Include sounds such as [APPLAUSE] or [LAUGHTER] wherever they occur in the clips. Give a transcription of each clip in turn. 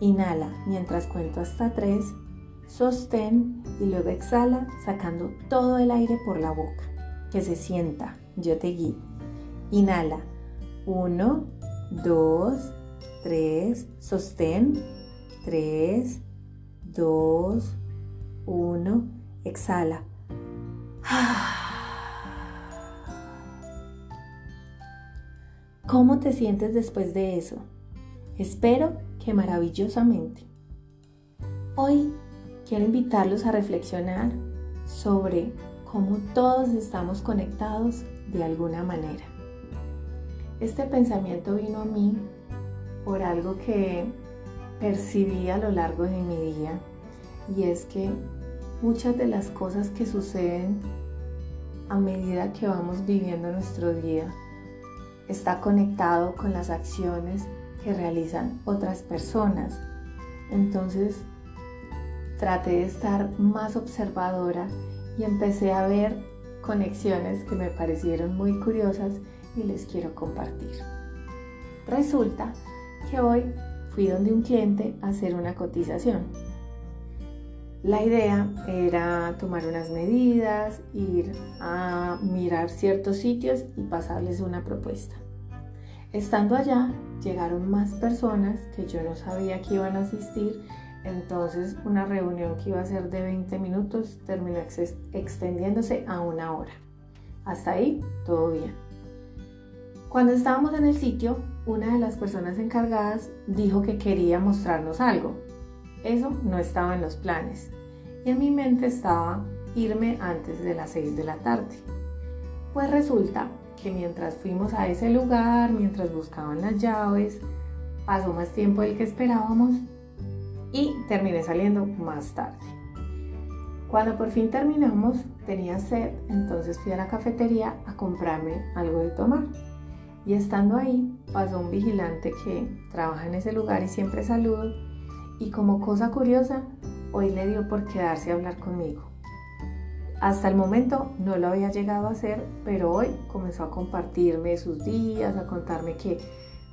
inhala mientras cuento hasta tres, sostén y luego exhala sacando todo el aire por la boca. Que se sienta, yo te guío. Inhala, uno, dos, tres, sostén, tres, dos, uno, exhala. [SIGHS] ¿Cómo te sientes después de eso? Espero maravillosamente. Hoy quiero invitarlos a reflexionar sobre cómo todos estamos conectados de alguna manera. Este pensamiento vino a mí por algo que percibí a lo largo de mi día y es que muchas de las cosas que suceden a medida que vamos viviendo nuestro día está conectado con las acciones realizan otras personas. Entonces traté de estar más observadora y empecé a ver conexiones que me parecieron muy curiosas y les quiero compartir. Resulta que hoy fui donde un cliente a hacer una cotización. La idea era tomar unas medidas, ir a mirar ciertos sitios y pasarles una propuesta. Estando allá, llegaron más personas que yo no sabía que iban a asistir, entonces una reunión que iba a ser de 20 minutos terminó extendiéndose a una hora. Hasta ahí, todo bien. Cuando estábamos en el sitio, una de las personas encargadas dijo que quería mostrarnos algo. Eso no estaba en los planes y en mi mente estaba irme antes de las 6 de la tarde. Pues resulta que mientras fuimos a ese lugar, mientras buscaban las llaves, pasó más tiempo del que esperábamos y terminé saliendo más tarde. Cuando por fin terminamos, tenía sed, entonces fui a la cafetería a comprarme algo de tomar. Y estando ahí, pasó un vigilante que trabaja en ese lugar y siempre saludo. Y como cosa curiosa, hoy le dio por quedarse a hablar conmigo. Hasta el momento no lo había llegado a hacer, pero hoy comenzó a compartirme sus días, a contarme que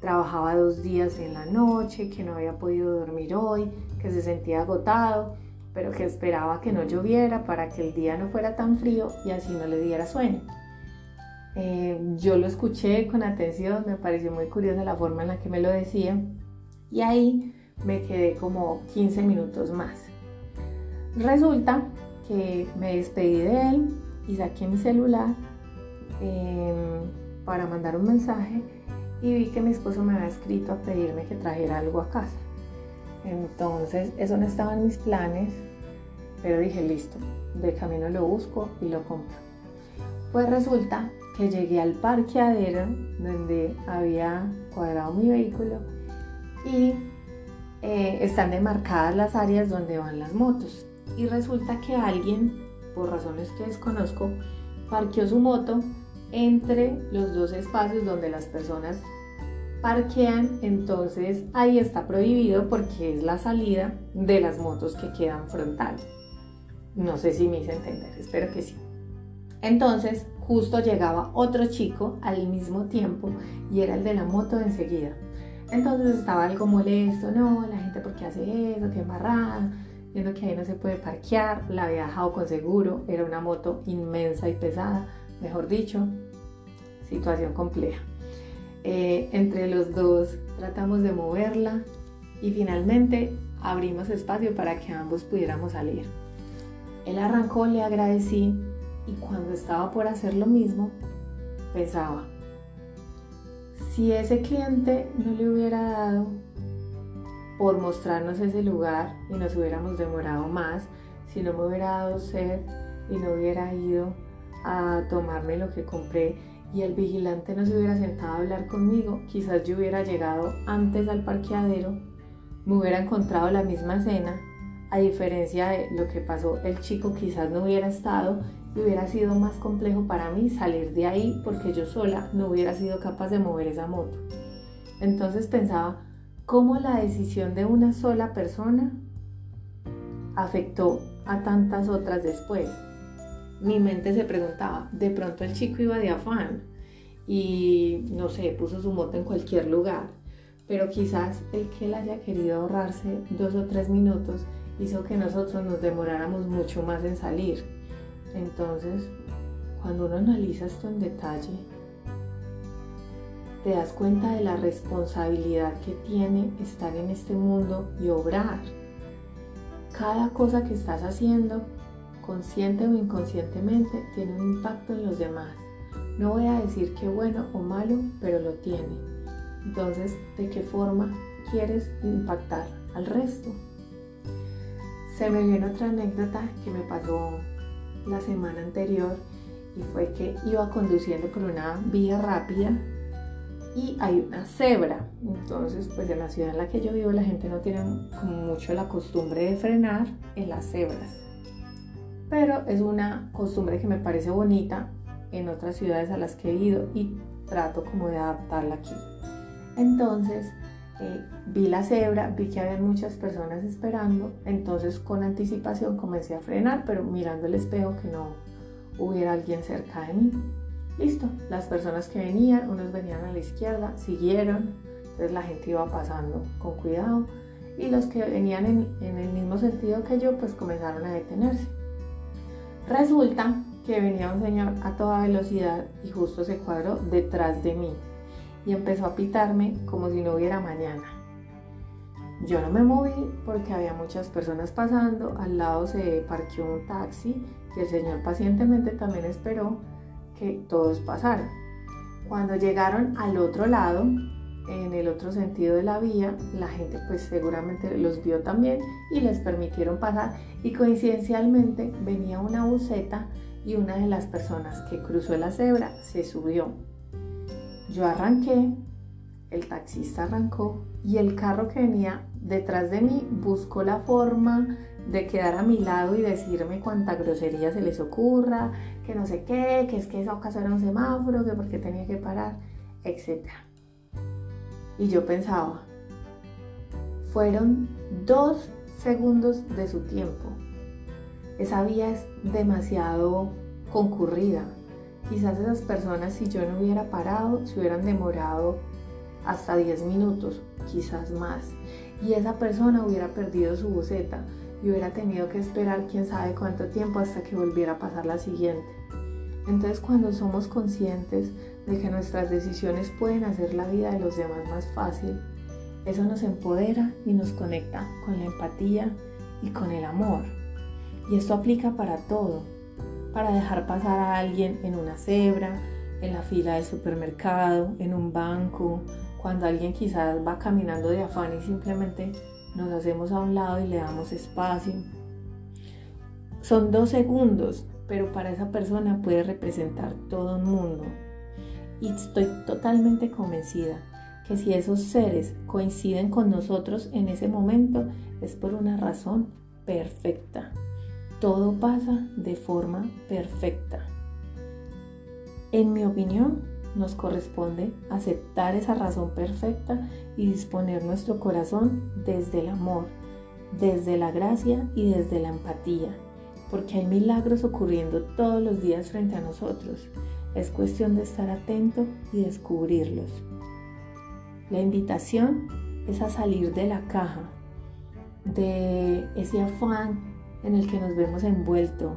trabajaba dos días en la noche, que no había podido dormir hoy, que se sentía agotado, pero que esperaba que no lloviera para que el día no fuera tan frío y así no le diera sueño. Eh, yo lo escuché con atención, me pareció muy curiosa la forma en la que me lo decía y ahí me quedé como 15 minutos más. Resulta que me despedí de él y saqué mi celular em, para mandar un mensaje y vi que mi esposo me había escrito a pedirme que trajera algo a casa. Entonces, eso no estaba en mis planes, pero dije, listo, de camino lo busco y lo compro. Pues resulta que llegué al parqueadero donde había cuadrado mi vehículo y eh, están demarcadas las áreas donde van las motos y resulta que alguien, por razones que desconozco, parqueó su moto entre los dos espacios donde las personas parquean, entonces ahí está prohibido porque es la salida de las motos que quedan frontal. No sé si me hice entender, espero que sí. Entonces, justo llegaba otro chico al mismo tiempo y era el de la moto enseguida. Entonces estaba algo molesto, no, la gente por qué hace eso, qué embarrada, viendo que ahí no se puede parquear, la había dejado con seguro, era una moto inmensa y pesada, mejor dicho, situación compleja. Eh, entre los dos tratamos de moverla y finalmente abrimos espacio para que ambos pudiéramos salir. Él arrancó, le agradecí y cuando estaba por hacer lo mismo, pensaba, si ese cliente no le hubiera dado por mostrarnos ese lugar y nos hubiéramos demorado más, si no me hubiera dado sed y no hubiera ido a tomarme lo que compré y el vigilante no se hubiera sentado a hablar conmigo, quizás yo hubiera llegado antes al parqueadero me hubiera encontrado la misma escena, a diferencia de lo que pasó, el chico quizás no hubiera estado y hubiera sido más complejo para mí salir de ahí porque yo sola no hubiera sido capaz de mover esa moto. Entonces pensaba, ¿cómo la decisión de una sola persona afectó a tantas otras después? Mi mente se preguntaba, de pronto el chico iba de afán y no sé, puso su moto en cualquier lugar, pero quizás el que él haya querido ahorrarse dos o tres minutos hizo que nosotros nos demoráramos mucho más en salir. Entonces, cuando uno analiza esto en detalle, te das cuenta de la responsabilidad que tiene estar en este mundo y obrar. Cada cosa que estás haciendo, consciente o inconscientemente, tiene un impacto en los demás. No voy a decir que bueno o malo, pero lo tiene. Entonces, ¿de qué forma quieres impactar al resto? Se me viene otra anécdota que me pasó la semana anterior y fue que iba conduciendo por una vía rápida y hay una cebra. Entonces, pues en la ciudad en la que yo vivo la gente no tiene mucho la costumbre de frenar en las cebras. Pero es una costumbre que me parece bonita en otras ciudades a las que he ido y trato como de adaptarla aquí. Entonces, eh, vi la cebra, vi que había muchas personas esperando, entonces con anticipación comencé a frenar, pero mirando el espejo que no hubiera alguien cerca de mí. Listo, las personas que venían, unos venían a la izquierda, siguieron, entonces la gente iba pasando con cuidado y los que venían en, en el mismo sentido que yo, pues comenzaron a detenerse. Resulta que venía un señor a toda velocidad y justo se cuadró detrás de mí y empezó a pitarme como si no hubiera mañana. Yo no me moví porque había muchas personas pasando, al lado se parqueó un taxi y el señor pacientemente también esperó que todos pasaran. Cuando llegaron al otro lado, en el otro sentido de la vía, la gente pues seguramente los vio también y les permitieron pasar y coincidencialmente venía una buceta y una de las personas que cruzó la cebra se subió yo arranqué, el taxista arrancó y el carro que venía detrás de mí buscó la forma de quedar a mi lado y decirme cuánta grosería se les ocurra, que no sé qué, que es que esa ocasión era un semáforo, que porque tenía que parar, etc. Y yo pensaba, fueron dos segundos de su tiempo. Esa vía es demasiado concurrida. Quizás esas personas, si yo no hubiera parado, se hubieran demorado hasta 10 minutos, quizás más. Y esa persona hubiera perdido su boceta y hubiera tenido que esperar quién sabe cuánto tiempo hasta que volviera a pasar la siguiente. Entonces cuando somos conscientes de que nuestras decisiones pueden hacer la vida de los demás más fácil, eso nos empodera y nos conecta con la empatía y con el amor. Y esto aplica para todo, para dejar pasar a alguien en una cebra, en la fila del supermercado, en un banco, cuando alguien quizás va caminando de afán y simplemente nos hacemos a un lado y le damos espacio. Son dos segundos, pero para esa persona puede representar todo un mundo. Y estoy totalmente convencida que si esos seres coinciden con nosotros en ese momento es por una razón perfecta todo pasa de forma perfecta. En mi opinión, nos corresponde aceptar esa razón perfecta y disponer nuestro corazón desde el amor, desde la gracia y desde la empatía, porque hay milagros ocurriendo todos los días frente a nosotros. Es cuestión de estar atento y descubrirlos. La invitación es a salir de la caja, de ese afán en el que nos vemos envuelto,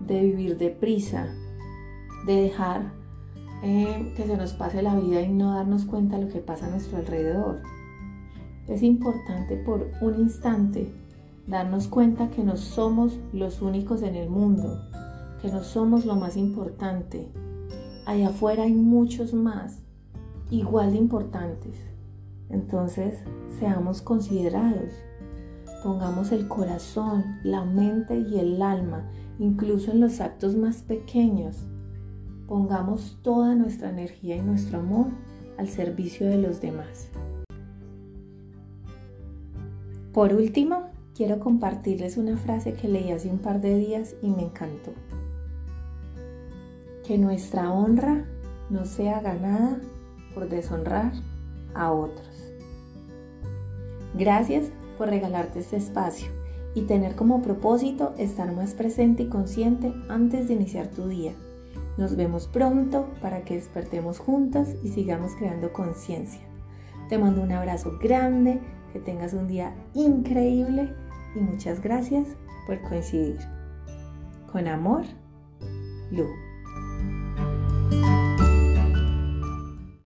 de vivir deprisa, de dejar eh, que se nos pase la vida y no darnos cuenta de lo que pasa a nuestro alrededor. Es importante por un instante darnos cuenta que no somos los únicos en el mundo, que no somos lo más importante. Allá afuera hay muchos más, igual de importantes. Entonces, seamos considerados Pongamos el corazón, la mente y el alma, incluso en los actos más pequeños. Pongamos toda nuestra energía y nuestro amor al servicio de los demás. Por último, quiero compartirles una frase que leí hace un par de días y me encantó. Que nuestra honra no sea ganada por deshonrar a otros. Gracias por regalarte este espacio y tener como propósito estar más presente y consciente antes de iniciar tu día. Nos vemos pronto para que despertemos juntos y sigamos creando conciencia. Te mando un abrazo grande, que tengas un día increíble y muchas gracias por coincidir. Con amor, Lu.